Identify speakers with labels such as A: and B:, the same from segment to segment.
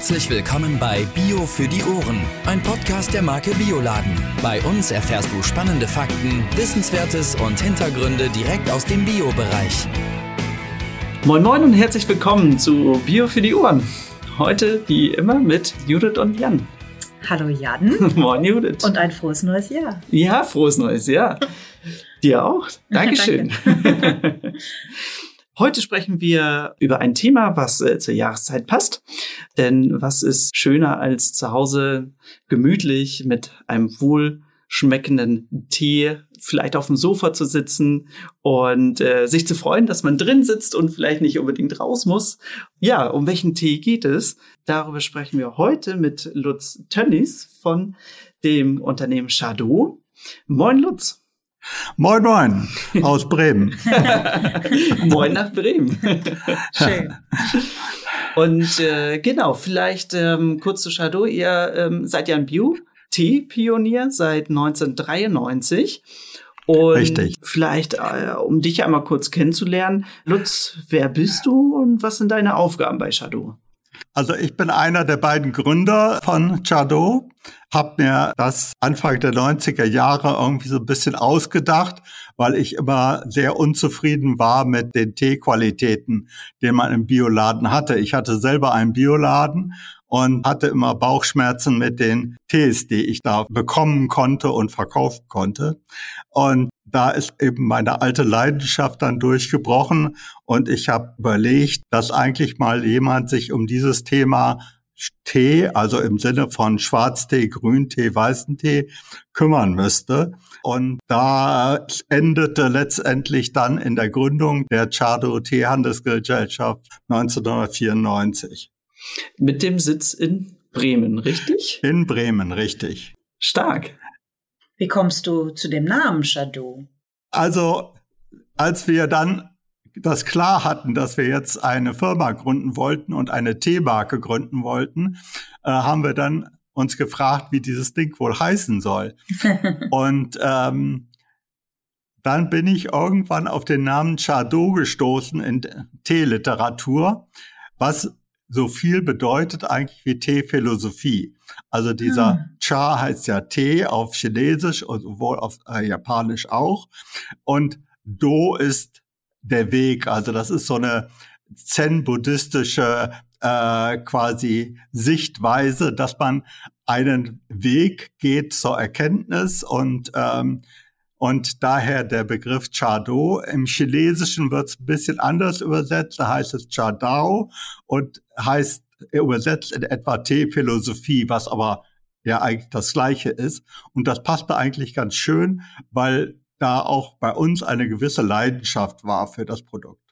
A: Herzlich willkommen bei Bio für die Ohren, ein Podcast der Marke Bioladen. Bei uns erfährst du spannende Fakten, Wissenswertes und Hintergründe direkt aus dem Bio-Bereich.
B: Moin Moin und herzlich willkommen zu Bio für die Ohren. Heute wie immer mit Judith und Jan.
C: Hallo Jan.
B: Moin Judith.
C: Und ein frohes neues Jahr.
B: Ja, frohes neues Jahr. Dir auch. Dankeschön. Danke. Heute sprechen wir über ein Thema, was äh, zur Jahreszeit passt. Denn was ist schöner als zu Hause gemütlich mit einem wohlschmeckenden Tee, vielleicht auf dem Sofa zu sitzen und äh, sich zu freuen, dass man drin sitzt und vielleicht nicht unbedingt raus muss. Ja, um welchen Tee geht es? Darüber sprechen wir heute mit Lutz Tönnies von dem Unternehmen Chateau. Moin Lutz.
D: Moin, moin, aus Bremen.
B: moin nach Bremen.
C: Schön.
B: Und äh, genau, vielleicht ähm, kurz zu Shadow. Ihr ähm, seid ja ein Bio-Tee-Pionier seit 1993. Und
D: Richtig.
B: vielleicht, äh, um dich einmal kurz kennenzulernen, Lutz, wer bist du und was sind deine Aufgaben bei Shadow?
D: Also ich bin einer der beiden Gründer von Chado, habe mir das Anfang der 90er Jahre irgendwie so ein bisschen ausgedacht, weil ich immer sehr unzufrieden war mit den Teequalitäten, die man im Bioladen hatte. Ich hatte selber einen Bioladen und hatte immer Bauchschmerzen mit den Tees, die ich da bekommen konnte und verkaufen konnte. Und da ist eben meine alte Leidenschaft dann durchgebrochen und ich habe überlegt, dass eigentlich mal jemand sich um dieses Thema Tee, also im Sinne von Schwarztee, Grüntee, weißen Tee, kümmern müsste. Und da endete letztendlich dann in der Gründung der Chardo Teehandelsgesellschaft 1994.
B: Mit dem Sitz in Bremen, richtig?
D: In Bremen, richtig.
B: Stark.
C: Wie kommst du zu dem Namen Shadow?
D: Also, als wir dann das klar hatten, dass wir jetzt eine Firma gründen wollten und eine Teemarke gründen wollten, äh, haben wir dann uns gefragt, wie dieses Ding wohl heißen soll. und ähm, dann bin ich irgendwann auf den Namen Chardot gestoßen in Teeliteratur, was so viel bedeutet eigentlich wie Teephilosophie. Also dieser hm. Cha heißt ja Tee auf Chinesisch und wohl auf äh, Japanisch auch. Und Do ist der Weg. Also das ist so eine zen-buddhistische äh, quasi Sichtweise, dass man einen Weg geht zur Erkenntnis und ähm, und daher der Begriff Chado. Im Chinesischen wird es ein bisschen anders übersetzt. Da heißt es Chadao und heißt übersetzt in etwa Teephilosophie, was aber ja eigentlich das Gleiche ist. Und das passte eigentlich ganz schön, weil da auch bei uns eine gewisse Leidenschaft war für das Produkt.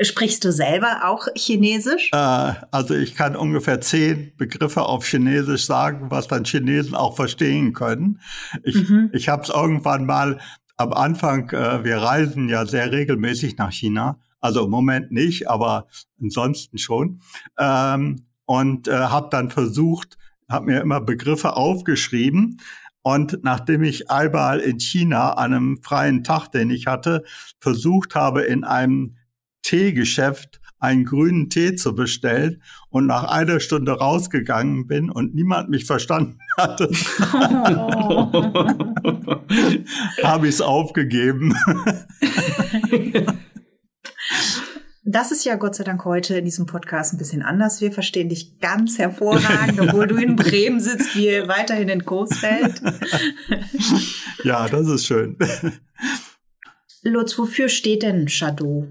C: Sprichst du selber auch Chinesisch?
D: Äh, also ich kann ungefähr zehn Begriffe auf Chinesisch sagen, was dann Chinesen auch verstehen können. Ich, mhm. ich habe es irgendwann mal am Anfang, äh, wir reisen ja sehr regelmäßig nach China, also im Moment nicht, aber ansonsten schon. Ähm, und äh, habe dann versucht, habe mir immer Begriffe aufgeschrieben. Und nachdem ich einmal in China an einem freien Tag, den ich hatte, versucht habe, in einem Teegeschäft einen grünen Tee zu bestellen und nach einer Stunde rausgegangen bin und niemand mich verstanden hatte, habe ich es aufgegeben.
C: Das ist ja Gott sei Dank heute in diesem Podcast ein bisschen anders. Wir verstehen dich ganz hervorragend, obwohl du in Bremen sitzt, wie weiterhin in Coesfeld.
D: Ja, das ist schön.
C: Lutz, wofür steht denn Shadow?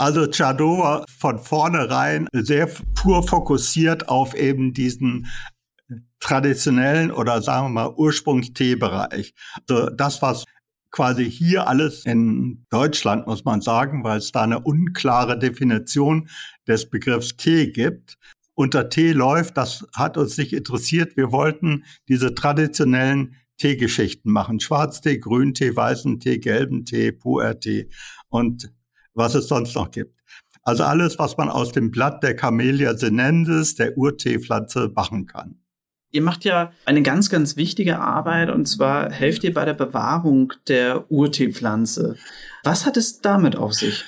D: Also Chado war von vornherein sehr pur fokussiert auf eben diesen traditionellen oder sagen wir mal Ursprungsteebereich. Also das, was quasi hier alles in Deutschland, muss man sagen, weil es da eine unklare Definition des Begriffs Tee gibt. Unter Tee läuft, das hat uns nicht interessiert. Wir wollten diese traditionellen Teegeschichten machen. Schwarztee, Grüntee, weißen Tee, gelben Tee, Puertee und was es sonst noch gibt. Also alles, was man aus dem Blatt der Camellia sinensis, der Urteepflanze, machen kann.
B: Ihr macht ja eine ganz, ganz wichtige Arbeit und zwar helft ihr bei der Bewahrung der Urteepflanze. Was hat es damit auf sich?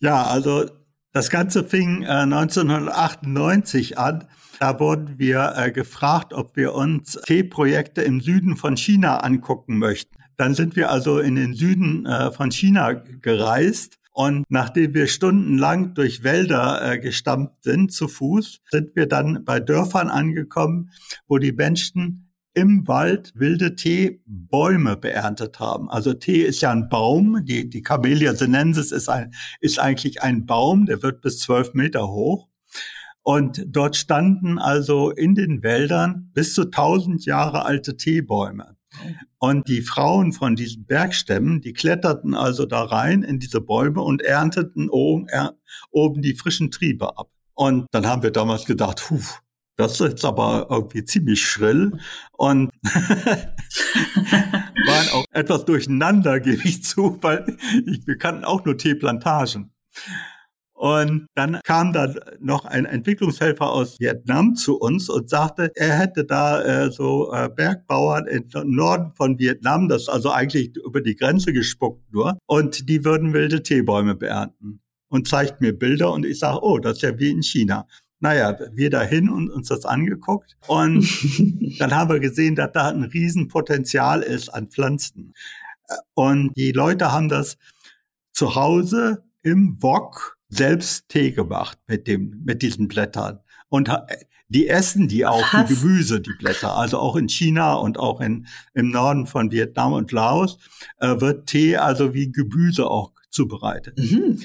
D: Ja, also Das Ganze fing äh, 1998 an. Da wurden wir äh, gefragt, ob wir uns Teeprojekte im Süden von China angucken möchten. Dann sind wir also in den Süden äh, von China gereist und nachdem wir stundenlang durch Wälder äh, gestammt sind zu Fuß, sind wir dann bei Dörfern angekommen, wo die Menschen im Wald wilde Teebäume beerntet haben. Also Tee ist ja ein Baum, die, die Camellia sinensis ist, ein, ist eigentlich ein Baum, der wird bis zwölf Meter hoch. Und dort standen also in den Wäldern bis zu tausend Jahre alte Teebäume. Und die Frauen von diesen Bergstämmen, die kletterten also da rein in diese Bäume und ernteten oben, er, oben die frischen Triebe ab. Und dann haben wir damals gedacht, puh, das ist jetzt aber irgendwie ziemlich schrill und waren auch etwas durcheinander, gebe ich zu, weil ich, wir kannten auch nur Teeplantagen. Und dann kam da noch ein Entwicklungshelfer aus Vietnam zu uns und sagte, er hätte da äh, so äh, Bergbauern im Norden von Vietnam, das also eigentlich über die Grenze gespuckt nur, und die würden wilde Teebäume beernten. Und zeigt mir Bilder und ich sage, oh, das ist ja wie in China. Naja, wir dahin und uns das angeguckt und dann haben wir gesehen, dass da ein Riesenpotenzial ist an Pflanzen. Und die Leute haben das zu Hause im Wok selbst Tee gemacht mit dem, mit diesen Blättern. Und die essen die auch, Was? die Gemüse, die Blätter. Also auch in China und auch in, im Norden von Vietnam und Laos äh, wird Tee also wie Gemüse auch zubereitet. Mhm.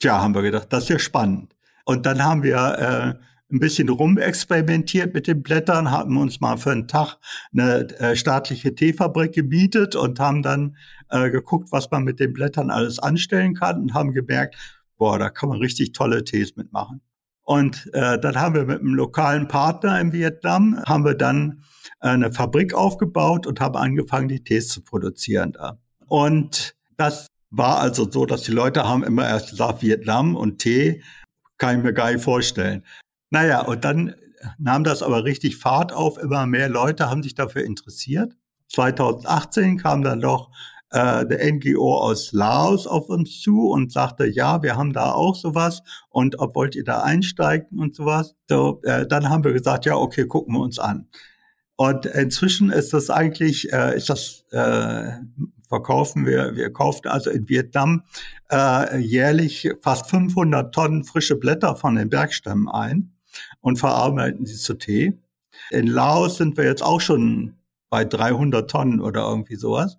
D: Tja, haben wir gedacht, das ist ja spannend. Und dann haben wir äh, ein bisschen rumexperimentiert mit den Blättern, haben uns mal für einen Tag eine äh, staatliche Teefabrik gemietet und haben dann äh, geguckt, was man mit den Blättern alles anstellen kann und haben gemerkt, boah, da kann man richtig tolle Tees mitmachen. Und äh, dann haben wir mit einem lokalen Partner in Vietnam, haben wir dann äh, eine Fabrik aufgebaut und haben angefangen, die Tees zu produzieren da. Und das war also so, dass die Leute haben immer erst gesagt, Vietnam und Tee kann ich mir gar nicht vorstellen. Naja, und dann nahm das aber richtig Fahrt auf. Immer mehr Leute haben sich dafür interessiert. 2018 kam dann doch äh, der NGO aus Laos auf uns zu und sagte, ja, wir haben da auch sowas und ob wollt ihr da einsteigen und sowas. So, äh, dann haben wir gesagt, ja, okay, gucken wir uns an. Und inzwischen ist das eigentlich, äh, ist das äh, verkaufen wir, wir kaufen also in Vietnam äh, jährlich fast 500 Tonnen frische Blätter von den Bergstämmen ein und verarbeiten sie zu Tee. In Laos sind wir jetzt auch schon bei 300 Tonnen oder irgendwie sowas.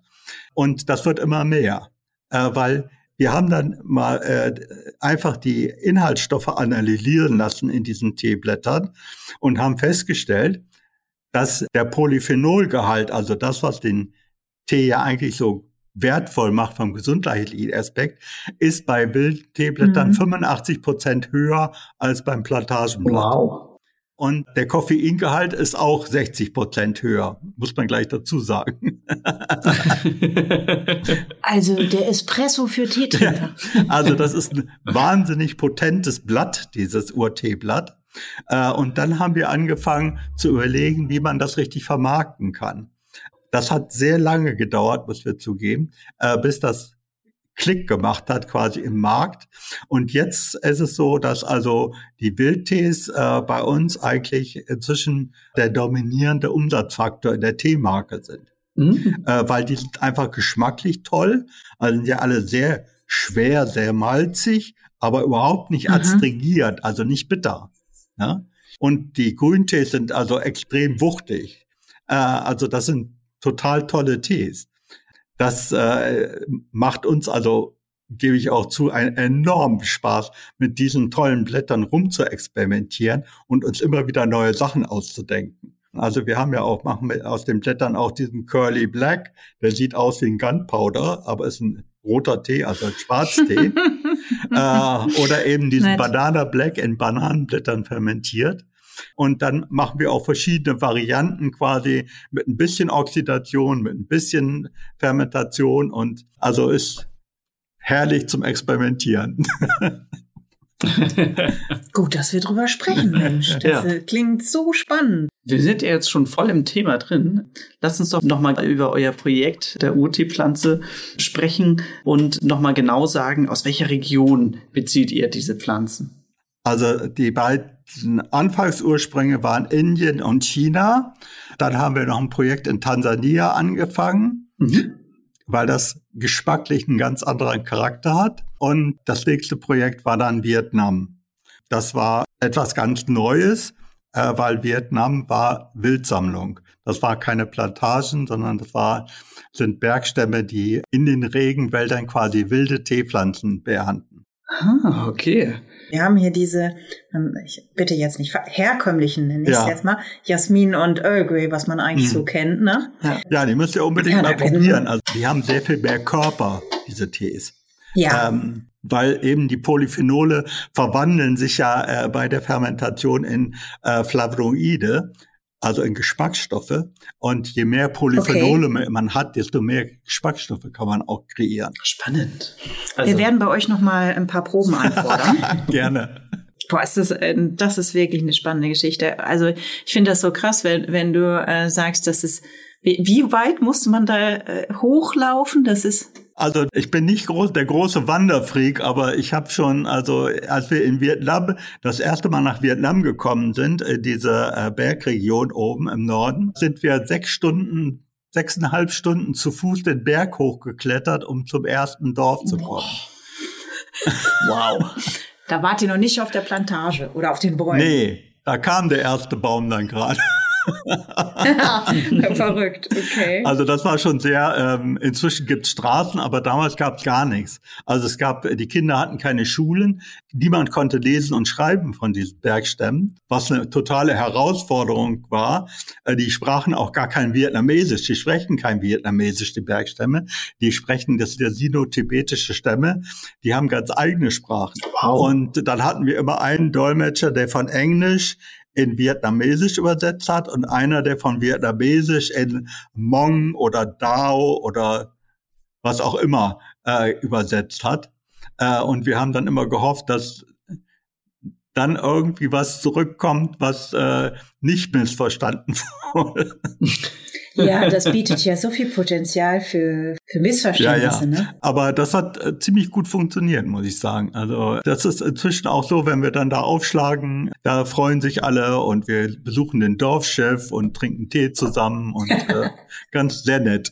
D: Und das wird immer mehr, äh, weil wir haben dann mal äh, einfach die Inhaltsstoffe analysieren lassen in diesen Teeblättern und haben festgestellt, dass der Polyphenolgehalt, also das, was den Tee ja eigentlich so wertvoll macht vom gesundheitlichen Aspekt, ist bei Wildteeblättern mhm. 85 Prozent höher als beim Plantagenblatt. Wow. Und der Koffeingehalt ist auch 60 Prozent höher, muss man gleich dazu sagen.
C: also der Espresso für Teetrinker.
D: Ja, also das ist ein wahnsinnig potentes Blatt, dieses Urteeblatt. Äh, und dann haben wir angefangen zu überlegen, wie man das richtig vermarkten kann. Das hat sehr lange gedauert, muss wir zugeben, äh, bis das Klick gemacht hat quasi im Markt. Und jetzt ist es so, dass also die Wildtees äh, bei uns eigentlich inzwischen der dominierende Umsatzfaktor in der Teemarke sind. Mhm. Äh, weil die sind einfach geschmacklich toll, also sind ja alle sehr schwer, sehr malzig, aber überhaupt nicht mhm. adstringiert, also nicht bitter. Ja? Und die Grüntees sind also extrem wuchtig. Äh, also das sind total tolle Tees. Das äh, macht uns also, gebe ich auch zu, einen enormen Spaß, mit diesen tollen Blättern rumzuexperimentieren und uns immer wieder neue Sachen auszudenken. Also wir haben ja auch, machen wir aus den Blättern auch diesen Curly Black, der sieht aus wie ein Gunpowder, aber ist ein roter Tee, also ein Schwarztee. äh, oder eben diesen. Banana Black in Bananenblättern fermentiert. Und dann machen wir auch verschiedene Varianten quasi mit ein bisschen Oxidation, mit ein bisschen Fermentation und also ist herrlich zum Experimentieren.
C: Gut, dass wir drüber sprechen, Mensch. Das
B: Ja.
C: äh, klingt so spannend.
B: Wir sind ja jetzt schon voll im Thema drin. Lass uns doch nochmal über euer Projekt der UT-Pflanze sprechen und nochmal genau sagen, aus welcher Region bezieht ihr diese Pflanzen?
D: Also die beiden Anfangsursprünge waren Indien und China. Dann haben wir noch ein Projekt in Tansania angefangen,
B: Mhm.
D: weil das geschmacklich einen ganz anderen Charakter hat. Und das nächste Projekt war dann Vietnam. Das war etwas ganz Neues, äh, weil Vietnam war Wildsammlung. Das war keine Plantagen, sondern das war, sind Bergstämme, die in den Regenwäldern quasi wilde Teepflanzen beernten.
B: Ah, okay.
C: Wir haben hier diese, ähm, ich bitte jetzt nicht, herkömmlichen, nenne ich es
D: Ja.
C: jetzt mal, Jasmin und Earl Grey, was man eigentlich
D: Mhm.
C: so kennt, ne?
D: Ja, die müsst ihr unbedingt
C: Ja,
D: mal probieren. Also die haben sehr viel mehr Körper, diese Tees.
C: Ja.
D: Ähm, weil eben die Polyphenole verwandeln sich ja äh, bei der Fermentation in äh, Flavonoide, also in Geschmacksstoffe. Und je mehr Polyphenole man hat, desto mehr Geschmacksstoffe kann man auch kreieren.
B: Spannend.
C: wir
B: Also,
C: werden bei euch noch mal ein paar Proben anfordern.
D: Gerne.
C: Boah, ist das, äh, das ist wirklich eine spannende Geschichte. Also ich finde das so krass, wenn, wenn du äh, sagst, dass es, wie, wie weit musste man da äh, hochlaufen? Das ist,
D: Also ich bin nicht groß, der große Wanderfreak, aber ich habe schon, also als wir in Vietnam das erste Mal nach Vietnam gekommen sind, äh, diese äh, Bergregion oben im Norden, sind wir sechs Stunden, sechseinhalb Stunden zu Fuß den Berg hochgeklettert, um zum ersten Dorf zu kommen.
B: wow.
C: da wart ihr noch nicht auf der Plantage oder auf den Bäumen.
D: Nee, da kam der erste Baum dann gerade.
C: Verrückt, okay.
D: Also das war schon sehr, ähm, inzwischen gibt's Straßen, aber damals gab's gar nichts. Also es gab, die Kinder hatten keine Schulen, niemand konnte lesen und schreiben von diesen Bergstämmen, was eine totale Herausforderung war. Äh, die sprachen auch gar kein Vietnamesisch, die sprechen kein Vietnamesisch, die Bergstämme. Die sprechen, das sind ja sino-tibetische Stämme, die haben ganz eigene Sprachen.
B: Wow.
D: Und dann hatten wir immer einen Dolmetscher, der von Englisch in Vietnamesisch übersetzt hat und einer, der von Vietnamesisch in Hmong oder Dao oder was auch immer äh, übersetzt hat. Äh, und wir haben dann immer gehofft, dass dann irgendwie was zurückkommt, was äh, nicht missverstanden wurde.
C: Ja, das bietet ja so viel Potenzial für, für Missverständnisse, ne?
D: Aber das hat äh, ziemlich gut funktioniert, muss ich sagen. Also das ist inzwischen auch so, wenn wir dann da aufschlagen, da freuen sich alle und wir besuchen den Dorfchef und trinken Tee zusammen und äh, ganz sehr nett.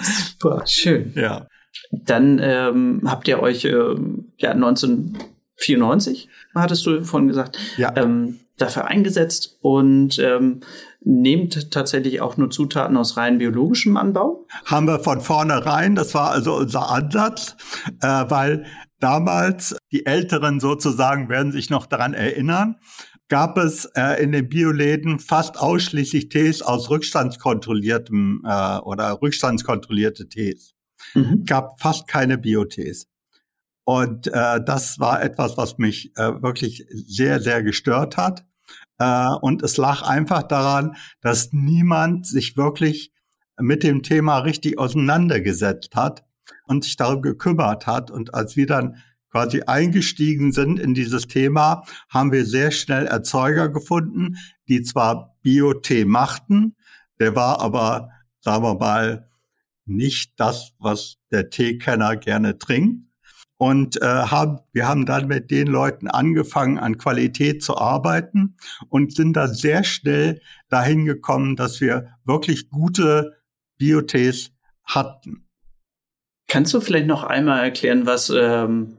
B: Super, schön.
D: ja.
B: Dann ähm, habt ihr euch ähm, ja 1994, hattest du vorhin gesagt,
D: Ja.
B: ähm, dafür eingesetzt und ähm, nehmt tatsächlich auch nur Zutaten aus rein biologischem Anbau.
D: haben wir von vornherein, das war also unser Ansatz, äh, weil damals die Älteren sozusagen werden sich noch daran erinnern, gab es äh, in den Bioläden fast ausschließlich Tees aus rückstandskontrolliertem äh, oder rückstandskontrollierte Tees.
B: Mhm.
D: gab fast keine Biotees. Und äh, das war etwas, was mich äh, wirklich sehr, sehr gestört hat. Äh, und es lag einfach daran, dass niemand sich wirklich mit dem Thema richtig auseinandergesetzt hat und sich darum gekümmert hat. Und als wir dann quasi eingestiegen sind in dieses Thema, haben wir sehr schnell Erzeuger gefunden, die zwar Biotee machten, der war aber, sagen wir mal, nicht das, was der Teekenner gerne trinkt. Und äh, haben, wir haben dann mit den Leuten angefangen, an Qualität zu arbeiten und sind da sehr schnell dahin gekommen, dass wir wirklich gute Biotees hatten.
B: Kannst du vielleicht noch einmal erklären, was ähm,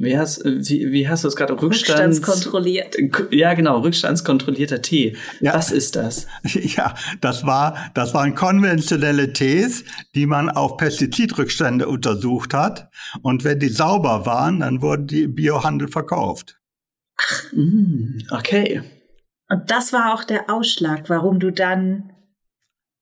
B: wie hast, wie, wie hast du es gerade Rückstands
C: Rückstandskontrolliert.
B: Ja, genau, rückstandskontrollierter Tee.
D: Ja.
B: Was ist das?
D: Ja, das war, das waren konventionelle Tees, die man auf Pestizidrückstände untersucht hat. Und wenn die sauber waren, dann wurden die im Biohandel verkauft.
B: Mm, okay.
C: Und das war auch der Ausschlag, warum du dann,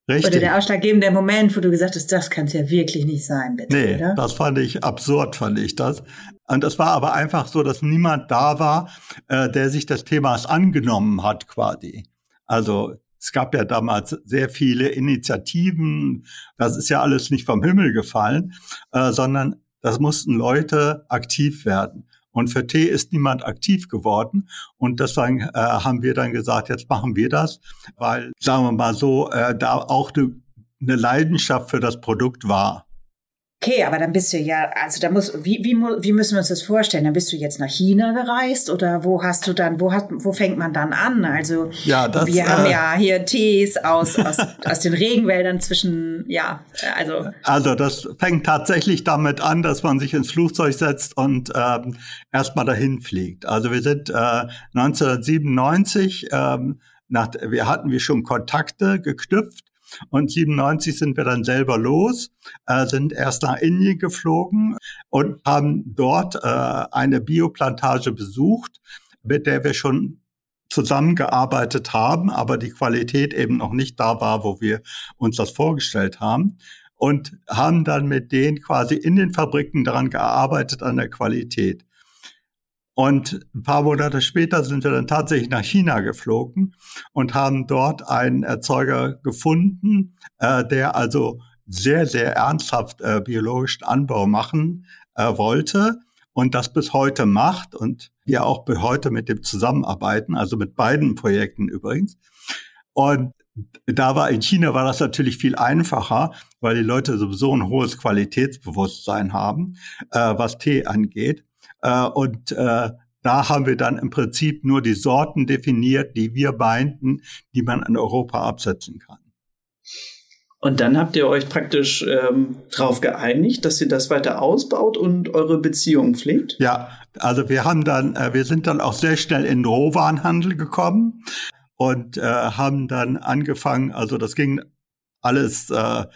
C: oder
D: Richtig.
C: der ausschlaggebende Moment, wo du gesagt hast, das kann es ja wirklich nicht sein, bitte,
D: Nee,
C: oder?
D: das fand ich absurd, fand ich das. Und es war aber einfach so, dass niemand da war, äh, der sich des Themas angenommen hat, quasi. Also es gab ja damals sehr viele Initiativen. Das ist ja alles nicht vom Himmel gefallen, äh, sondern das mussten Leute aktiv werden. Und für Tee ist niemand aktiv geworden. Und deswegen äh, haben wir dann gesagt, jetzt machen wir das, weil, sagen wir mal so, äh, da auch eine, eine Leidenschaft für das Produkt war.
C: Okay, aber dann bist du ja, also da muss, wie, wie, wie müssen wir uns das vorstellen? Dann bist du jetzt nach China gereist oder wo hast du dann, wo hat, wo fängt man dann an? Also
D: ja, das,
C: wir äh, haben ja hier Tees aus, aus, aus den Regenwäldern zwischen, ja, also.
D: Also das fängt tatsächlich damit an, dass man sich ins Flugzeug setzt und ähm, erstmal dahin fliegt. Also wir sind äh, 1997, ähm, nach, wir hatten wir schon Kontakte geknüpft und 97 sind wir dann selber los, äh, sind erst nach Indien geflogen und haben dort äh, eine Bioplantage besucht, mit der wir schon zusammengearbeitet haben, aber die Qualität eben noch nicht da war, wo wir uns das vorgestellt haben. Und haben dann mit denen quasi in den Fabriken daran gearbeitet, an der Qualität. Und ein paar Monate später sind wir dann tatsächlich nach China geflogen und haben dort einen Erzeuger gefunden, äh, der also sehr, sehr ernsthaft äh, biologischen Anbau machen äh, wollte und das bis heute macht und wir auch bis heute mit dem zusammenarbeiten, also mit beiden Projekten übrigens. Und da war in China war das natürlich viel einfacher, weil die Leute sowieso ein hohes Qualitätsbewusstsein haben, äh, was Tee angeht. Äh, und äh, da haben wir dann im Prinzip nur die Sorten definiert, die wir meinten, die man in Europa absetzen kann.
B: Und dann habt ihr euch praktisch ähm, darauf geeinigt, dass ihr das weiter ausbaut und eure Beziehung pflegt?
D: Ja, also wir haben dann, äh, wir sind dann auch sehr schnell in den Rohwarenhandel gekommen und äh, haben dann angefangen, also das ging alles äh,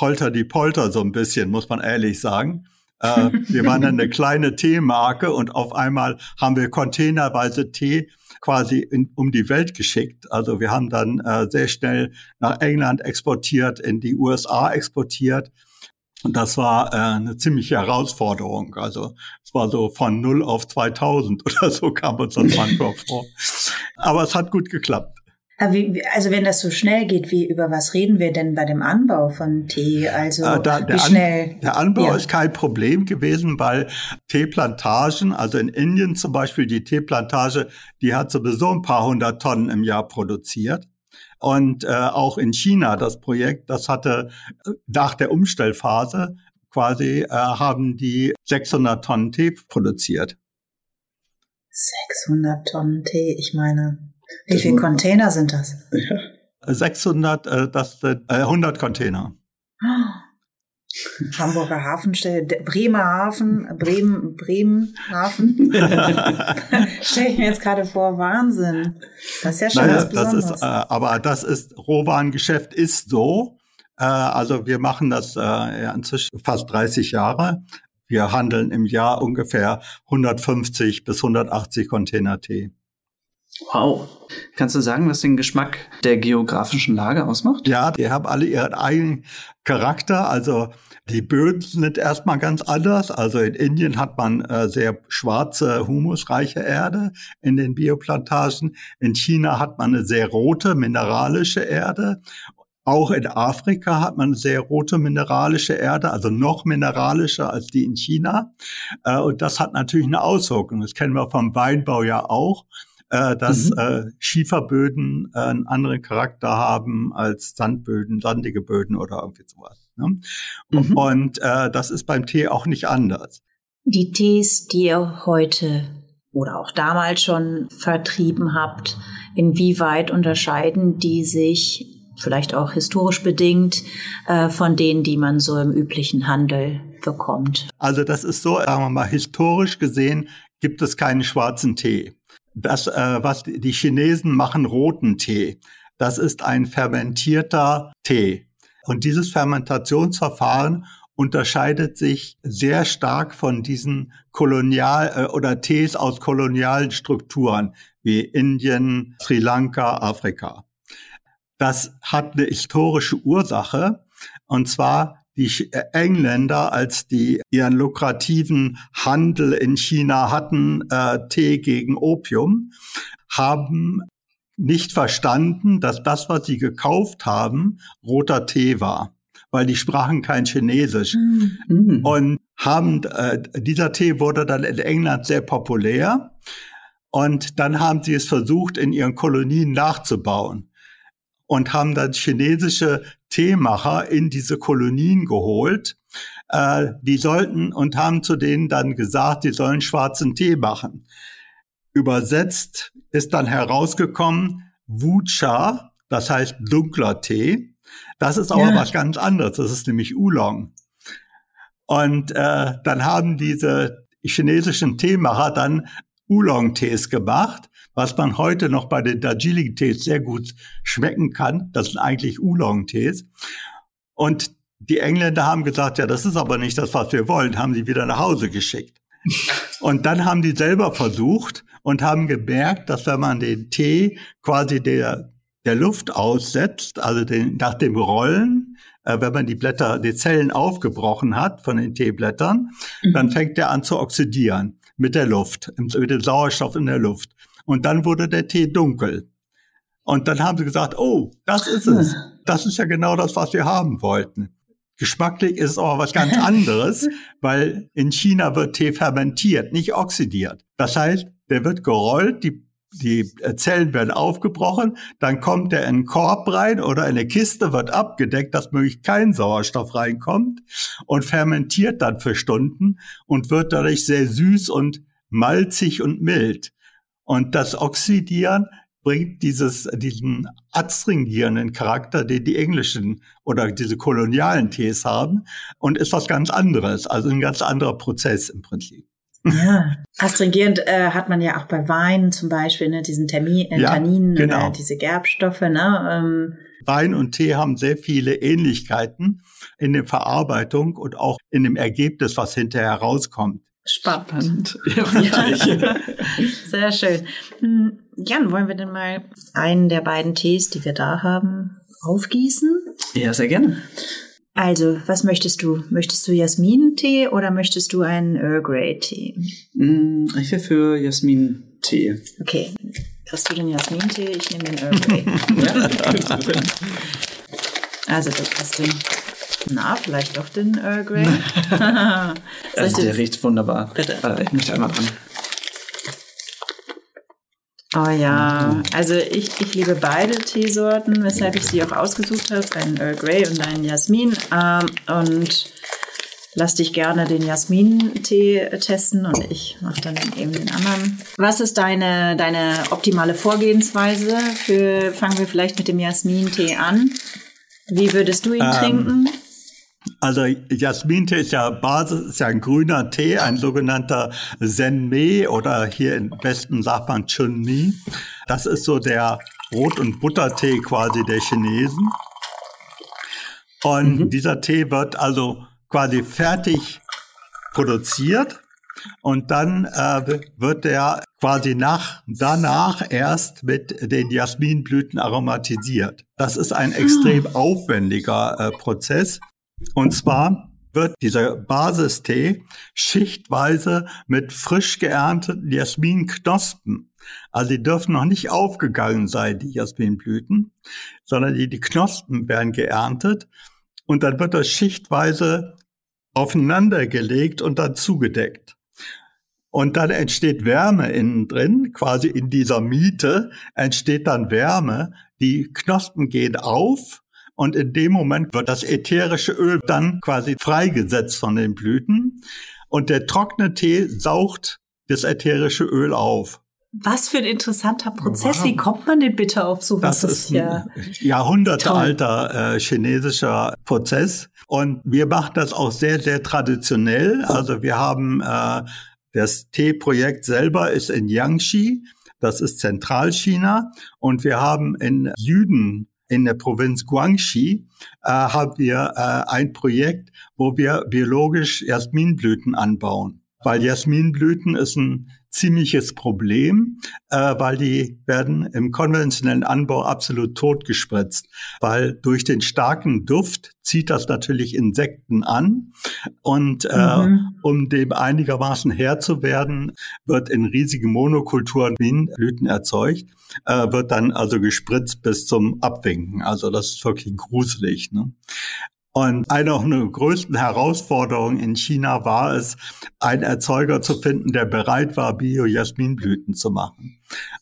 D: holter die Polter so ein bisschen, muss man ehrlich sagen. Äh, wir waren eine kleine Teemarke und auf einmal haben wir containerweise Tee quasi in, um die Welt geschickt. Also wir haben dann äh, sehr schnell nach England exportiert, in die USA exportiert. Und das war äh, eine ziemliche Herausforderung. Also es war so von 0 auf 2000 oder so kam uns das manchmal vor. Aber es hat gut geklappt.
C: Also wenn das so schnell geht, wie über was reden wir denn bei dem Anbau von Tee? Also
D: äh, da, wie schnell? An, der Anbau ja. ist kein Problem gewesen, weil Teeplantagen, also in Indien zum Beispiel die Teeplantage, die hat sowieso ein paar hundert Tonnen im Jahr produziert. Und äh, auch in China das Projekt, das hatte äh, nach der Umstellphase quasi äh, haben die 600 Tonnen Tee produziert.
C: 600 Tonnen Tee, ich meine, wie viele Container sind das?
D: 600, äh, das äh, 100 Container.
C: Hamburger Hafenstelle, Bremer Hafen, Bremen, Bremen Hafen. Stelle ich mir jetzt gerade vor, Wahnsinn. Das ist ja schon naja, was Besonderes.
D: Das ist, äh, aber das ist, Rohwarengeschäft ist so. Äh, also wir machen das äh, inzwischen fast 30 Jahre. Wir handeln im Jahr ungefähr 150 bis 180 Container Tee.
B: Wow. Kannst du sagen, was den Geschmack der geografischen Lage ausmacht?
D: Ja, die haben alle ihren eigenen Charakter. Also die Böden sind erstmal ganz anders. Also in Indien hat man äh, sehr schwarze, humusreiche Erde in den Bioplantagen. In China hat man eine sehr rote, mineralische Erde. Auch in Afrika hat man sehr rote mineralische Erde, also noch mineralischer als die in China. Äh, und das hat natürlich eine Auswirkung. Das kennen wir vom Weinbau ja auch äh, dass mhm. äh, Schieferböden äh, einen anderen Charakter haben als Sandböden, sandige Böden oder irgendwie sowas. Ne? Mhm. Und äh, das ist beim Tee auch nicht anders.
C: Die Tees, die ihr heute oder auch damals schon vertrieben habt, inwieweit unterscheiden die sich vielleicht auch historisch bedingt äh, von denen, die man so im üblichen Handel bekommt?
D: Also das ist so, sagen wir mal, historisch gesehen gibt es keinen schwarzen Tee das, äh, was die Chinesen machen, roten Tee. Das ist ein fermentierter Tee. Und dieses Fermentationsverfahren unterscheidet sich sehr stark von diesen Kolonial- äh, oder Tees aus kolonialen Strukturen wie Indien, Sri Lanka, Afrika. Das hat eine historische Ursache. Und zwar die äh, Engländer, als die ihren lukrativen Handel in China hatten, äh, Tee gegen Opium, haben nicht verstanden, dass das, was sie gekauft haben, roter Tee war, weil die sprachen kein Chinesisch. Mhm. Und haben, äh, dieser Tee wurde dann in England sehr populär und dann haben sie es versucht, in ihren Kolonien nachzubauen und haben dann chinesische Teemacher in diese Kolonien geholt. Äh, die sollten und haben zu denen dann gesagt, die sollen schwarzen Tee machen. Übersetzt ist dann herausgekommen Wu Cha, das heißt dunkler Tee. Das ist aber ja. was ganz anderes. Das ist nämlich Oolong. Und äh, dann haben diese chinesischen Teemacher dann Oolong-Tees gemacht, was man heute noch bei den Darjeeling-Tees sehr gut schmecken kann. Das sind eigentlich Oolong-Tees. Und die Engländer haben gesagt, ja, das ist aber nicht das, was wir wollen, haben sie wieder nach Hause geschickt. Und dann haben die selber versucht und haben gemerkt, dass wenn man den Tee quasi der, der Luft aussetzt, also den, nach dem Rollen, äh, wenn man die Blätter, die Zellen aufgebrochen hat von den Teeblättern, mhm. dann fängt der an zu oxidieren mit der Luft, mit dem Sauerstoff in der Luft. Und dann wurde der Tee dunkel. Und dann haben sie gesagt, oh, das ist es. Das ist ja genau das, was wir haben wollten. Geschmacklich ist es aber was ganz anderes, weil in China wird Tee fermentiert, nicht oxidiert. Das heißt, der wird gerollt, die, die Zellen werden aufgebrochen, dann kommt er in einen Korb rein oder in eine Kiste, wird abgedeckt, dass möglichst kein Sauerstoff reinkommt und fermentiert dann für Stunden und wird dadurch sehr süß und malzig und mild. Und das Oxidieren bringt dieses, diesen adstringierenden Charakter, den die englischen oder diese kolonialen Tees haben und ist was ganz anderes, also ein ganz anderer Prozess im Prinzip.
C: Ja, astringierend äh, hat man ja auch bei Wein zum Beispiel, ne, diesen Termin, äh, ja, Tanninen, genau. äh, diese Gerbstoffe. Ne, ähm.
D: Wein und Tee haben sehr viele Ähnlichkeiten in der Verarbeitung und auch in dem Ergebnis, was hinterher rauskommt.
C: Spannend. Ja, ja. Sehr schön. Hm, Jan, wollen wir denn mal einen der beiden Tees, die wir da haben, aufgießen?
B: Ja, sehr gerne.
C: Also, was möchtest du? Möchtest du Jasmin-Tee oder möchtest du einen Earl Grey Tee?
B: Mm, ich wäre für Jasmin-Tee.
C: Okay. Kriegst du den Jasmin-Tee? Ich nehme den Earl Grey. ja, also, du kriegst den. Na, vielleicht doch den Earl Grey.
B: also, der riecht wunderbar. Bitte. Ich möchte einmal dran.
C: Oh ja, also ich, ich liebe beide Teesorten, weshalb ich sie auch ausgesucht habe, einen Earl Grey und einen Jasmin. Ähm, und lass dich gerne den Jasmin-Tee testen und ich mache dann eben den anderen. Was ist deine, deine optimale Vorgehensweise? Für, fangen wir vielleicht mit dem Jasmin-Tee an. Wie würdest du ihn ähm, trinken?
D: Also Jasmintee ist ja Basis, ist ja ein grüner Tee, ein sogenannter Senmei oder hier im Westen sagt man Chunmi. Das ist so der Brot- und Buttertee quasi der Chinesen. Und mhm. dieser Tee wird also quasi fertig produziert und dann äh, wird der quasi nach, danach erst mit den Jasminblüten aromatisiert. Das ist ein extrem ah. aufwendiger äh, Prozess. Und zwar wird dieser Basistee schichtweise mit frisch geernteten Jasminknospen, also die dürfen noch nicht aufgegangen sein, die Jasminblüten, sondern die, die Knospen werden geerntet und dann wird das schichtweise aufeinandergelegt und dann zugedeckt. Und dann entsteht Wärme innen drin, quasi in dieser Miete entsteht dann Wärme. Die Knospen gehen auf und in dem Moment wird das ätherische Öl dann quasi freigesetzt von den Blüten. Und der trockene Tee saugt das ätherische Öl auf.
C: Was für ein interessanter Prozess. Wow. Wie kommt man denn bitte auf sowas?
D: Das ist ein jahrhundertealter äh, chinesischer Prozess. Und wir machen das auch sehr, sehr traditionell. Also wir haben äh, das Teeprojekt selber ist in Yangshi. Das ist Zentralchina. Und wir haben in Süden in der Provinz Guangxi äh, haben wir äh, ein Projekt, wo wir biologisch Jasminblüten anbauen. Weil Jasminblüten ist ein ziemliches Problem, äh, weil die werden im konventionellen Anbau absolut totgespritzt, weil durch den starken Duft zieht das natürlich Insekten an und äh, mhm. um dem einigermaßen Herr zu werden, wird in riesigen Monokulturen Blüten erzeugt, äh, wird dann also gespritzt bis zum Abwinken. Also das ist wirklich gruselig. Ne? Und eine der größten Herausforderungen in China war es, einen Erzeuger zu finden, der bereit war, Bio-Jasminblüten zu machen.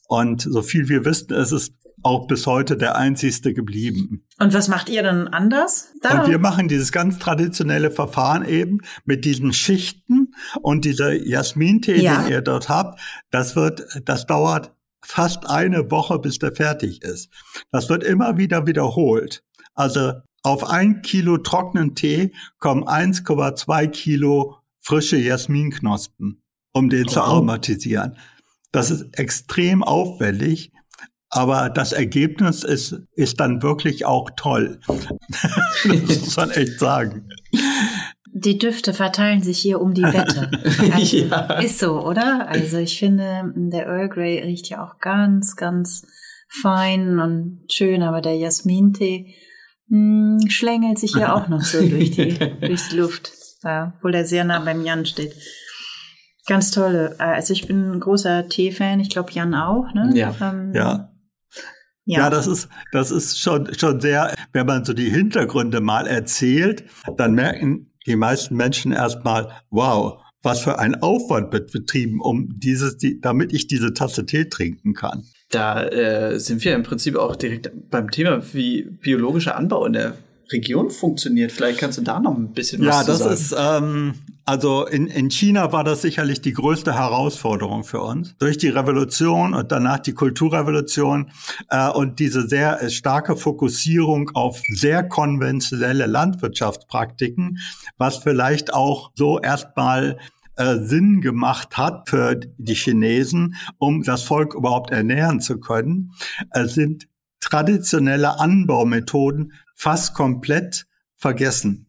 D: Und so viel wir wissen, ist es auch bis heute der einzigste geblieben.
C: Und was macht ihr dann anders?
D: Da? Und wir machen dieses ganz traditionelle Verfahren eben mit diesen Schichten und dieser Jasmintee, ja. den ihr dort habt. Das wird, das dauert fast eine Woche, bis der fertig ist. Das wird immer wieder wiederholt. Also auf ein Kilo trockenen Tee kommen 1,2 Kilo frische Jasminknospen, um den oh. zu aromatisieren. Das ist extrem aufwendig, aber das Ergebnis ist, ist dann wirklich auch toll. das muss man echt sagen.
C: Die Düfte verteilen sich hier um die Wette. Also, ja. Ist so, oder? Also ich finde, der Earl Grey riecht ja auch ganz, ganz fein und schön, aber der Jasmintee mh, hm, schlängelt sich ja auch noch so durch die, durch die Luft, ja, obwohl er sehr nah beim Jan steht. Ganz tolle. Also ich bin ein großer Tee-Fan. Ich glaube Jan auch. Ne?
D: Ja. Ähm, ja. Ja. ja, das ist, das ist schon, schon sehr, wenn man so die Hintergründe mal erzählt, dann merken die meisten Menschen erstmal, wow, was für ein Aufwand wird betrieben, um dieses, die, damit ich diese Tasse Tee trinken kann.
B: Da äh, sind wir im Prinzip auch direkt beim Thema, wie biologischer Anbau in der Region funktioniert. Vielleicht kannst du da noch ein bisschen
D: was
B: ja,
D: sagen. Ja, das ist, ähm, also in, in China war das sicherlich die größte Herausforderung für uns. Durch die Revolution und danach die Kulturrevolution äh, und diese sehr starke Fokussierung auf sehr konventionelle Landwirtschaftspraktiken, was vielleicht auch so erstmal äh, Sinn gemacht hat für die Chinesen, um das Volk überhaupt ernähren zu können, äh, sind traditionelle Anbaumethoden fast komplett vergessen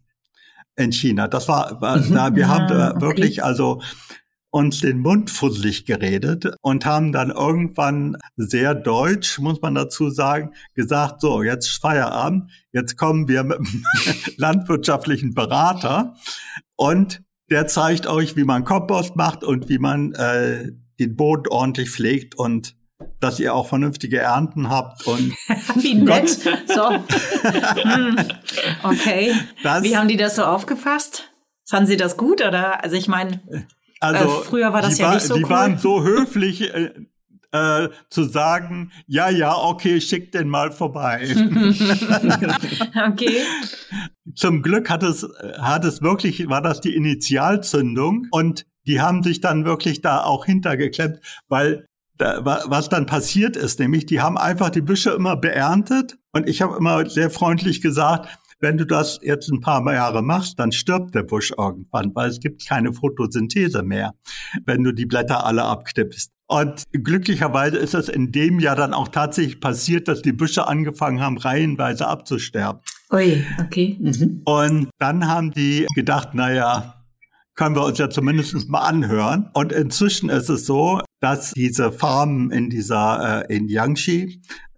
D: in China. Das war, war mhm. da, wir haben da okay. wirklich also uns den Mund fusselig geredet und haben dann irgendwann sehr deutsch, muss man dazu sagen, gesagt, so, jetzt Feierabend, jetzt kommen wir mit einem landwirtschaftlichen Berater und der zeigt euch, wie man Kompost macht und wie man äh, den Boden ordentlich pflegt und dass ihr auch vernünftige Ernten habt und
C: wie nett. so. Hm. okay. Das, Wie haben die das so aufgefasst? Fanden sie das gut oder? Also ich meine, also, äh, früher war das ja
D: war,
C: nicht so
D: Die
C: cool.
D: waren so höflich. Äh, zu sagen, ja, ja, okay, schick den mal vorbei.
C: okay.
D: Zum Glück hat es, hat es wirklich, war das die Initialzündung und die haben sich dann wirklich da auch hintergeklemmt, weil was dann passiert ist, nämlich die haben einfach die Büsche immer beerntet und ich habe immer sehr freundlich gesagt, wenn du das jetzt ein paar Jahre machst, dann stirbt der Busch irgendwann, weil es gibt keine Photosynthese mehr, wenn du die Blätter alle abknippst. Und glücklicherweise ist es in dem Jahr dann auch tatsächlich passiert, dass die Büsche angefangen haben, reihenweise abzusterben.
C: Ui, okay.
D: Mhm. Und dann haben die gedacht, naja, können wir uns ja zumindest mal anhören. Und inzwischen ist es so, dass diese Farmen in dieser äh, in Yangtze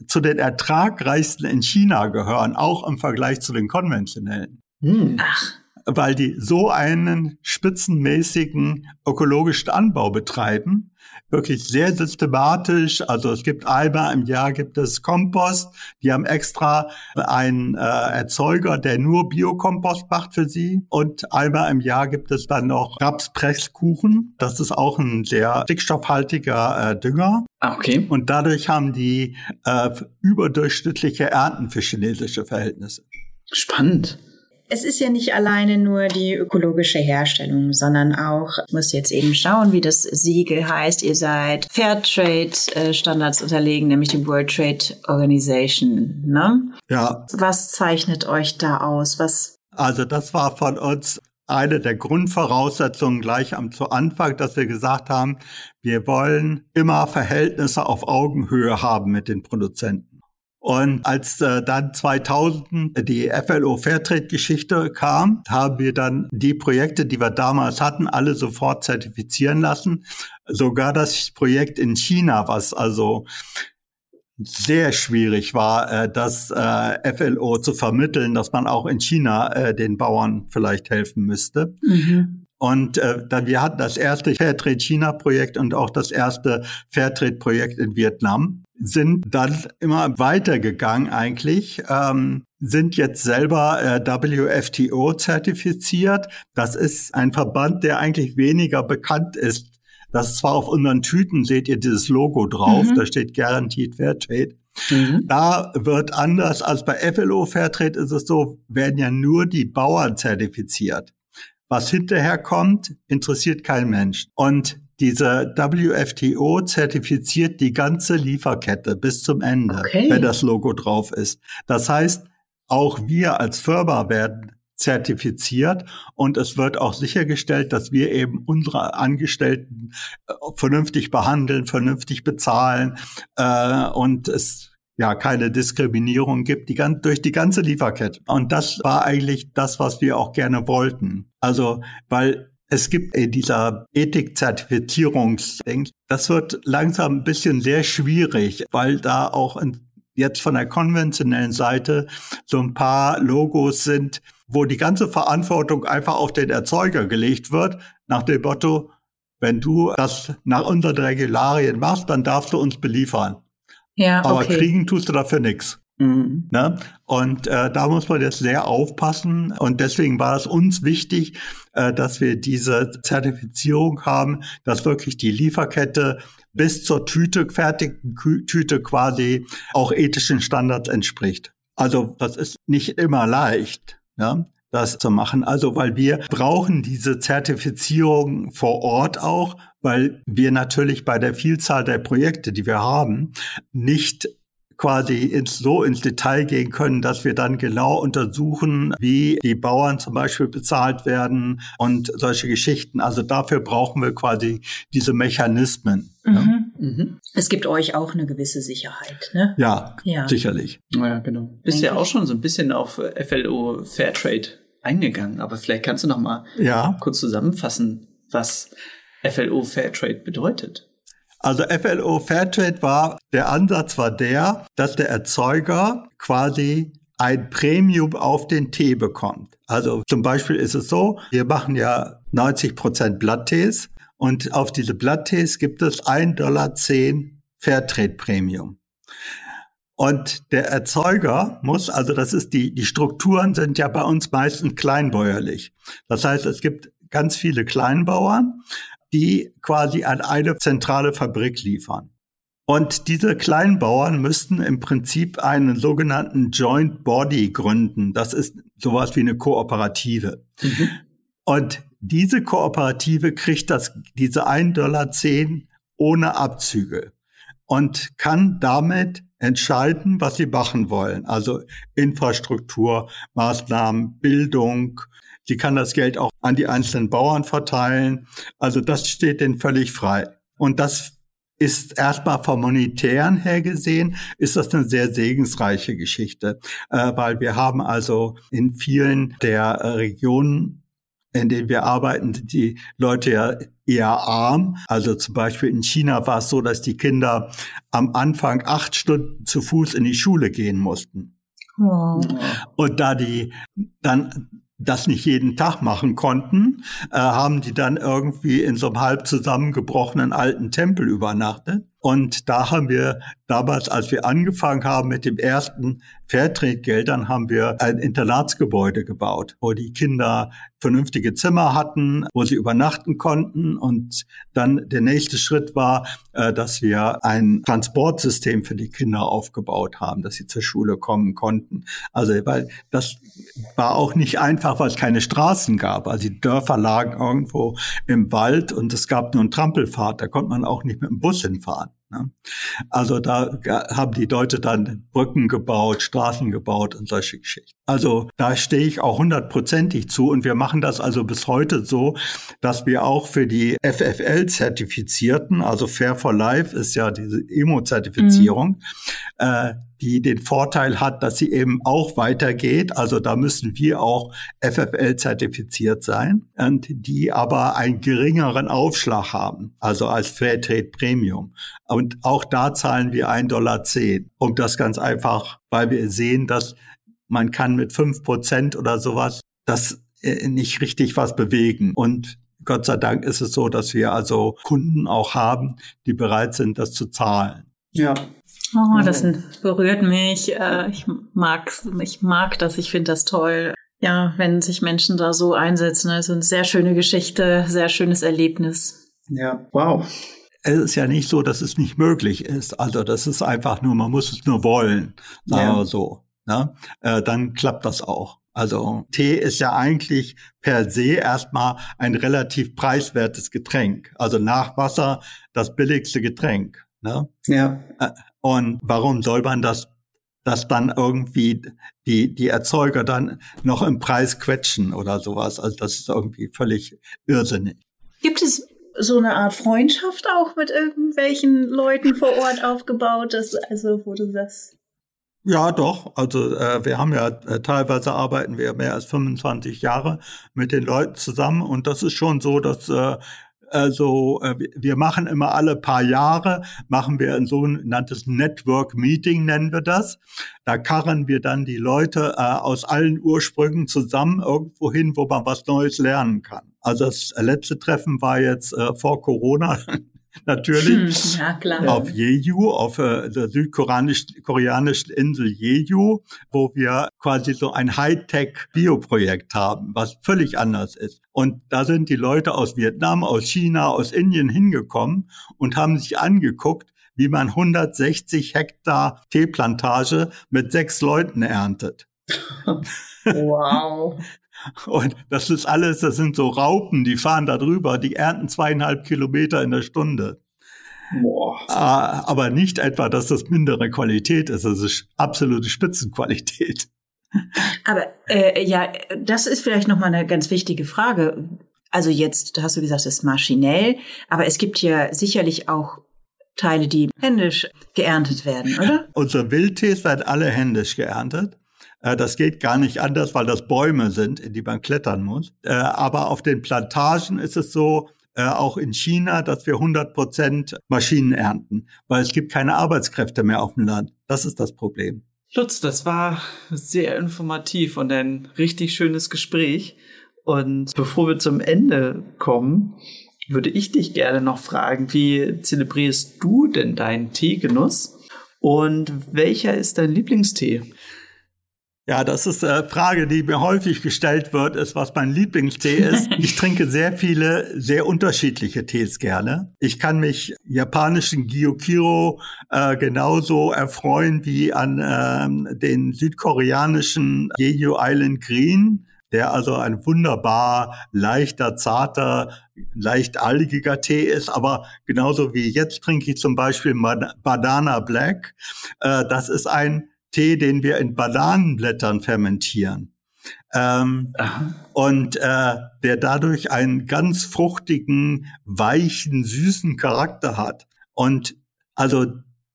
D: zu den ertragreichsten in China gehören, auch im Vergleich zu den konventionellen.
C: Hm. Ach
D: weil die so einen spitzenmäßigen ökologischen Anbau betreiben, wirklich sehr systematisch. Also es gibt einmal im Jahr gibt es Kompost. Die haben extra einen äh, Erzeuger, der nur Biokompost macht für sie. Und einmal im Jahr gibt es dann noch Rapspresskuchen. Das ist auch ein sehr stickstoffhaltiger äh, Dünger.
B: Ah, okay.
D: Und dadurch haben die äh, überdurchschnittliche Ernten für chinesische Verhältnisse.
B: Spannend.
C: Es ist ja nicht alleine nur die ökologische Herstellung, sondern auch, ich muss jetzt eben schauen, wie das Siegel heißt. Ihr seid Fairtrade-Standards unterlegen, nämlich die World Trade Organization. Ne?
D: Ja.
C: Was zeichnet euch da aus? Was?
D: Also das war von uns eine der Grundvoraussetzungen gleich am zu Anfang, dass wir gesagt haben, wir wollen immer Verhältnisse auf Augenhöhe haben mit den Produzenten. Und als äh, dann 2000 die FLO Fairtrade-Geschichte kam, haben wir dann die Projekte, die wir damals hatten, alle sofort zertifizieren lassen. Sogar das Projekt in China, was also sehr schwierig war, äh, das äh, FLO zu vermitteln, dass man auch in China äh, den Bauern vielleicht helfen müsste. Mhm. Und äh, dann, wir hatten das erste Fairtrade China Projekt und auch das erste Fairtrade Projekt in Vietnam. Sind dann immer weitergegangen eigentlich, ähm, sind jetzt selber äh, WFTO zertifiziert. Das ist ein Verband, der eigentlich weniger bekannt ist. Das ist zwar auf unseren Tüten, seht ihr dieses Logo drauf, mhm. da steht Guaranteed Fairtrade. Mhm. Da wird anders als bei FLO Fairtrade ist es so, werden ja nur die Bauern zertifiziert. Was hinterher kommt, interessiert kein Mensch. Und diese WFTO zertifiziert die ganze Lieferkette bis zum Ende, okay. wenn das Logo drauf ist. Das heißt, auch wir als Firma werden zertifiziert und es wird auch sichergestellt, dass wir eben unsere Angestellten äh, vernünftig behandeln, vernünftig bezahlen äh, und es ja keine Diskriminierung gibt die, durch die ganze Lieferkette. Und das war eigentlich das, was wir auch gerne wollten. Also, weil es gibt in dieser Ethik-Zertifizierungsding, das wird langsam ein bisschen sehr schwierig, weil da auch jetzt von der konventionellen Seite so ein paar Logos sind, wo die ganze Verantwortung einfach auf den Erzeuger gelegt wird, nach dem Motto, wenn du das nach unseren Regularien machst, dann darfst du uns beliefern. Ja, okay. Aber kriegen tust du dafür nichts. Mhm. Ne? Und äh, da muss man jetzt sehr aufpassen. Und deswegen war es uns wichtig, äh, dass wir diese Zertifizierung haben, dass wirklich die Lieferkette bis zur Tüte, fertigen Tüte quasi auch ethischen Standards entspricht. Also das ist nicht immer leicht. Ja? das zu machen. Also weil wir brauchen diese Zertifizierung vor Ort auch, weil wir natürlich bei der Vielzahl der Projekte, die wir haben, nicht quasi ins, so ins Detail gehen können, dass wir dann genau untersuchen, wie die Bauern zum Beispiel bezahlt werden und solche Geschichten. Also dafür brauchen wir quasi diese Mechanismen.
C: Mhm. Ja. Mhm. Es gibt euch auch eine gewisse Sicherheit, ne?
D: Ja, ja. sicherlich.
B: Ja, genau. Bist ja auch schon so ein bisschen auf FLO Fairtrade eingegangen, aber vielleicht kannst du noch mal ja. kurz zusammenfassen, was FLO Fairtrade bedeutet.
D: Also FLO Fairtrade war, der Ansatz war der, dass der Erzeuger quasi ein Premium auf den Tee bekommt. Also zum Beispiel ist es so, wir machen ja 90 Prozent Blatttees und auf diese Blatttees gibt es 1,10 Dollar Fairtrade Premium. Und der Erzeuger muss, also das ist die, die Strukturen sind ja bei uns meistens kleinbäuerlich. Das heißt, es gibt ganz viele Kleinbauern, die quasi an eine zentrale Fabrik liefern. Und diese Kleinbauern müssten im Prinzip einen sogenannten Joint Body gründen. Das ist sowas wie eine Kooperative. Mhm. Und diese Kooperative kriegt das, diese 1,10 Dollar ohne Abzüge und kann damit entscheiden, was sie machen wollen. Also Infrastruktur, Maßnahmen, Bildung, Sie kann das Geld auch an die einzelnen Bauern verteilen. Also das steht denen völlig frei. Und das ist erstmal vom monetären her gesehen, ist das eine sehr segensreiche Geschichte, äh, weil wir haben also in vielen der äh, Regionen, in denen wir arbeiten, die Leute ja eher arm. Also zum Beispiel in China war es so, dass die Kinder am Anfang acht Stunden zu Fuß in die Schule gehen mussten. Wow. Und da die dann das nicht jeden Tag machen konnten, äh, haben die dann irgendwie in so einem halb zusammengebrochenen alten Tempel übernachtet. Und da haben wir damals, als wir angefangen haben mit dem ersten Fairtrade-Geldern, haben wir ein Internatsgebäude gebaut, wo die Kinder vernünftige Zimmer hatten, wo sie übernachten konnten. Und dann der nächste Schritt war, äh, dass wir ein Transportsystem für die Kinder aufgebaut haben, dass sie zur Schule kommen konnten. Also, weil das war auch nicht einfach, weil es keine Straßen gab. Also die Dörfer lagen irgendwo im Wald und es gab nur einen Trampelpfad. Da konnte man auch nicht mit dem Bus hinfahren. Ne? Also da haben die Leute dann Brücken gebaut, Straßen gebaut und solche Geschichten. Also da stehe ich auch hundertprozentig zu und wir machen das also bis heute so, dass wir auch für die FFL-Zertifizierten, also Fair for Life ist ja diese EMO-Zertifizierung, mhm. äh, die den Vorteil hat, dass sie eben auch weitergeht. Also da müssen wir auch FFL zertifiziert sein und die aber einen geringeren Aufschlag haben, also als Fairtrade Premium. Und auch da zahlen wir 1,10 Dollar, um das ganz einfach, weil wir sehen, dass man kann mit fünf Prozent oder sowas das äh, nicht richtig was bewegen. Und Gott sei Dank ist es so, dass wir also Kunden auch haben, die bereit sind, das zu zahlen.
B: Ja,
C: Oh, das berührt mich. Äh, ich mag's, ich mag das, ich finde das toll. Ja, wenn sich Menschen da so einsetzen. Also eine sehr schöne Geschichte, sehr schönes Erlebnis.
B: Ja, wow.
D: Es ist ja nicht so, dass es nicht möglich ist. Also das ist einfach nur, man muss es nur wollen. Sagen wir so. Ne? Äh, dann klappt das auch. Also Tee ist ja eigentlich per se erstmal ein relativ preiswertes Getränk. Also nach Wasser das billigste Getränk. Ne?
B: Ja.
D: Äh, und warum soll man das, das dann irgendwie die, die Erzeuger dann noch im Preis quetschen oder sowas? Also das ist irgendwie völlig irrsinnig.
C: Gibt es so eine Art Freundschaft auch mit irgendwelchen Leuten vor Ort aufgebaut, dass, also wo du sagst,
D: ja, doch. Also äh, wir haben ja äh, teilweise arbeiten wir mehr als 25 Jahre mit den Leuten zusammen und das ist schon so, dass äh, also äh, wir machen immer alle paar Jahre machen wir ein sogenanntes Network Meeting nennen wir das. Da karren wir dann die Leute äh, aus allen Ursprüngen zusammen irgendwo hin, wo man was Neues lernen kann. Also das letzte Treffen war jetzt äh, vor Corona. Natürlich.
C: Hm, ja.
D: Auf Jeju, auf äh, der südkoreanischen Insel Jeju, wo wir quasi so ein Hightech-Bioprojekt haben, was völlig anders ist. Und da sind die Leute aus Vietnam, aus China, aus Indien hingekommen und haben sich angeguckt, wie man 160 Hektar Teeplantage mit sechs Leuten erntet.
C: Wow.
D: Und das ist alles, das sind so Raupen, die fahren da drüber, die ernten zweieinhalb Kilometer in der Stunde. Boah. Ah, aber nicht etwa, dass das mindere Qualität ist, das ist absolute Spitzenqualität.
C: Aber äh, ja, das ist vielleicht noch mal eine ganz wichtige Frage. Also jetzt hast du gesagt, es ist maschinell, aber es gibt ja sicherlich auch Teile, die händisch geerntet werden, oder?
D: Unsere Wildtees werden alle händisch geerntet. Äh, das geht gar nicht anders, weil das Bäume sind, in die man klettern muss. Äh, aber auf den Plantagen ist es so, äh, auch in China, dass wir 100 Prozent Maschinen ernten, weil es gibt keine Arbeitskräfte mehr auf dem Land. Das ist das Problem.
B: Lutz, das war sehr informativ und ein richtig schönes Gespräch. Und bevor wir zum Ende kommen, würde ich dich gerne noch fragen, wie zelebrierst du denn deinen Teegenuss? Und welcher ist dein Lieblingstee?
D: Ja, das ist eine Frage, die mir häufig gestellt wird, ist, was mein Lieblingstee ist. Ich trinke sehr viele, sehr unterschiedliche Tees gerne. Ich kann mich japanischen Gyokiro äh, genauso erfreuen wie an äh, den südkoreanischen Jeju Island Green der also ein wunderbar leichter, zarter, leicht algiger Tee ist, aber genauso wie jetzt trinke ich zum Beispiel Banana Black. Äh, das ist ein Tee, den wir in Bananenblättern fermentieren. Ähm, und äh, der dadurch einen ganz fruchtigen, weichen, süßen Charakter hat. Und also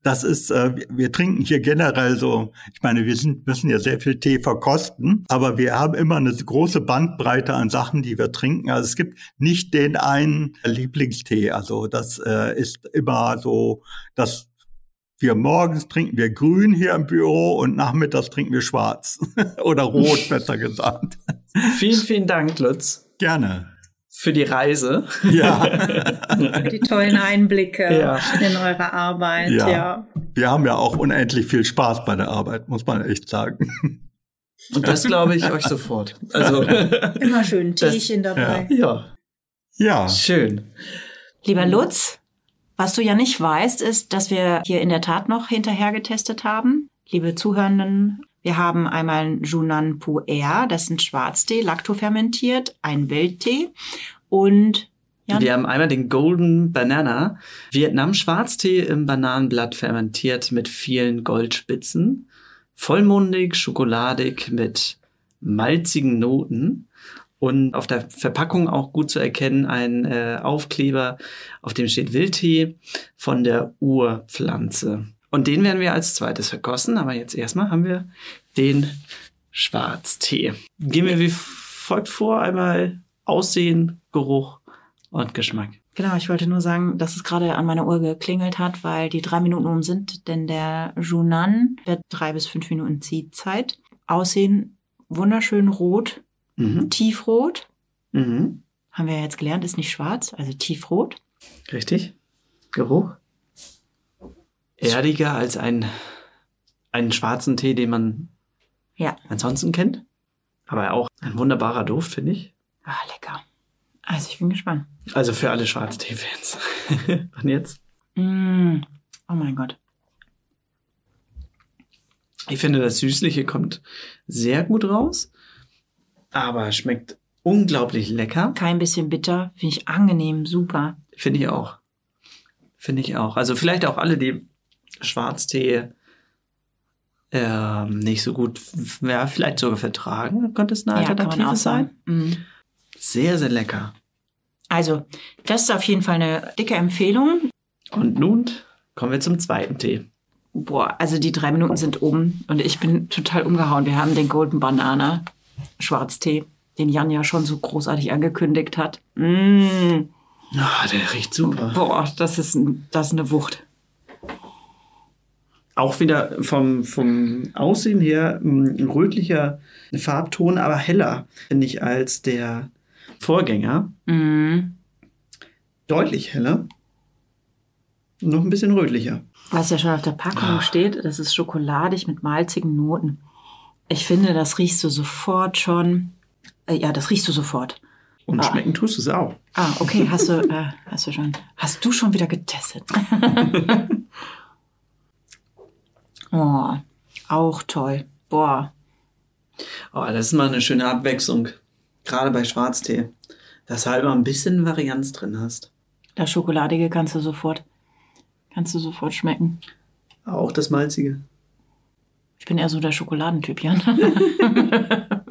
D: das ist, äh, wir trinken hier generell so, ich meine, wir sind, müssen ja sehr viel Tee verkosten, aber wir haben immer eine große Bandbreite an Sachen, die wir trinken. Also es gibt nicht den einen Lieblingstee. Also das äh, ist immer so, das wir morgens trinken wir grün hier im Büro und nachmittags trinken wir schwarz. Oder rot, besser gesagt.
B: Vielen, vielen Dank, Lutz.
D: Gerne.
B: Für die Reise.
D: Ja.
C: die tollen Einblicke ja. in eure Arbeit. Ja. ja.
D: Wir haben ja auch unendlich viel Spaß bei der Arbeit, muss man echt sagen.
B: Und das glaube ich euch sofort. Also
C: immer schön ein Teechen das, dabei.
B: Ja.
D: Ja.
B: Schön.
C: Lieber Lutz, was du ja nicht weißt, ist, dass wir hier in der Tat noch hinterher getestet haben. Liebe Zuhörenden, wir haben einmal Junan Puer, das ist ein Schwarztee, laktofermentiert, ein Wildtee und
B: Jan? Wir haben einmal den Golden Banana, Vietnam Schwarztee im Bananenblatt fermentiert mit vielen Goldspitzen, vollmundig, schokoladig mit malzigen Noten und auf der Verpackung auch gut zu erkennen ein äh, Aufkleber, auf dem steht Wildtee von der Urpflanze. Und den werden wir als zweites verkosten, aber jetzt erstmal haben wir den Schwarztee. Gehen wir wie folgt vor, einmal Aussehen, Geruch und Geschmack.
C: Genau, ich wollte nur sagen, dass es gerade an meiner Uhr geklingelt hat, weil die drei Minuten um sind, denn der Junan wird drei bis fünf Minuten Ziehzeit. Aussehen wunderschön rot, Mhm. Tiefrot. Mhm. Haben wir ja jetzt gelernt, ist nicht schwarz, also tiefrot.
B: Richtig. Geruch. erdiger als ein, einen schwarzen Tee, den man
C: Ja.
B: ansonsten kennt. Aber auch ein wunderbarer Duft, finde ich.
C: Ah, lecker. Also ich bin gespannt.
B: Also für alle Schwarztee-Fans. Und jetzt?
C: Mm. Oh mein Gott.
B: Ich finde, das Süßliche kommt sehr gut raus, aber schmeckt unglaublich lecker.
C: Kein bisschen bitter. Finde ich angenehm. Super.
B: Finde ich auch. Finde ich auch. Also vielleicht auch alle, die Schwarztee ähm, nicht so gut, ja, vielleicht sogar vertragen, könnte es eine
C: Ja,
B: Alternative
C: auch
B: sein.
C: Mm.
B: Sehr, sehr lecker.
C: Also, das ist auf jeden Fall eine dicke Empfehlung.
B: Und nun kommen wir zum zweiten Tee.
C: Boah, also die drei Minuten sind um und ich bin total umgehauen. Wir haben den Golden Banana Schwarztee, den Jan ja schon so großartig angekündigt hat. Mm.
B: Ah, der riecht super.
C: Boah, das ist, das ist eine Wucht.
B: Auch wieder vom, vom Aussehen her ein rötlicher Farbton, aber heller, finde ich, als der Vorgänger.
C: Mm.
B: Deutlich heller. Noch ein bisschen rötlicher.
C: Was ja schon auf der Packung
B: Ah.
C: steht, das ist schokoladig mit malzigen Noten. Ich finde, das riechst du sofort schon. Äh, ja, das riechst du sofort.
B: Und
C: Ah.
B: schmecken tust du es auch.
C: Ah, okay, hast du, äh, hast du schon. Hast du schon wieder getestet? oh, auch toll. Boah.
B: Oh, das ist mal eine schöne Abwechslung. Gerade bei Schwarztee. Dass du halt mal ein bisschen Varianz drin hast.
C: Das Schokoladige kannst du sofort, kannst du sofort schmecken.
B: Auch das Malzige.
C: Ich bin eher so der Schokoladentyp, Jan.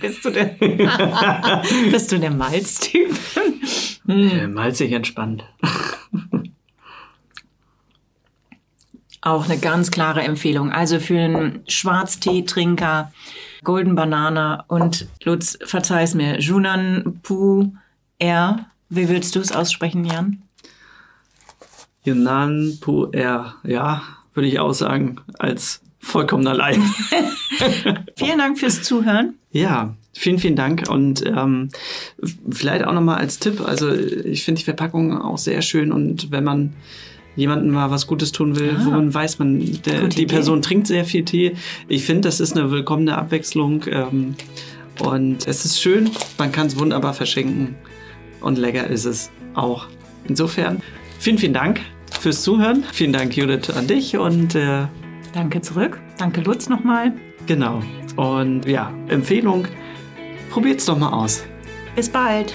C: Bist du der, bist du der Malztyp?
B: Äh, malzig entspannt.
C: Auch eine ganz klare Empfehlung. Also für einen Schwarztee-Trinker, Golden Banana und Lutz, verzeih's mir, Junan Pu R. Wie würdest du es aussprechen, Jan?
B: Yunnan Puer. Ja, würde ich auch sagen, als vollkommener Laie.
C: Vielen Dank fürs Zuhören.
B: Ja, vielen, vielen Dank. Und ähm, vielleicht auch nochmal als Tipp, also ich finde die Verpackung auch sehr schön und wenn man jemandem mal was Gutes tun will,
C: Ah.
B: wo man weiß, man, der, die
C: Idee.
B: Person trinkt sehr viel Tee. Ich finde, das ist eine willkommene Abwechslung ähm, und es ist schön, man kann es wunderbar verschenken und lecker ist es auch. Insofern, vielen, vielen Dank fürs Zuhören. Vielen Dank, Judith, an dich und äh,
C: Danke zurück. Danke, Lutz, nochmal.
B: genau. Und ja, Empfehlung, probiert's doch mal aus.
C: Bis bald.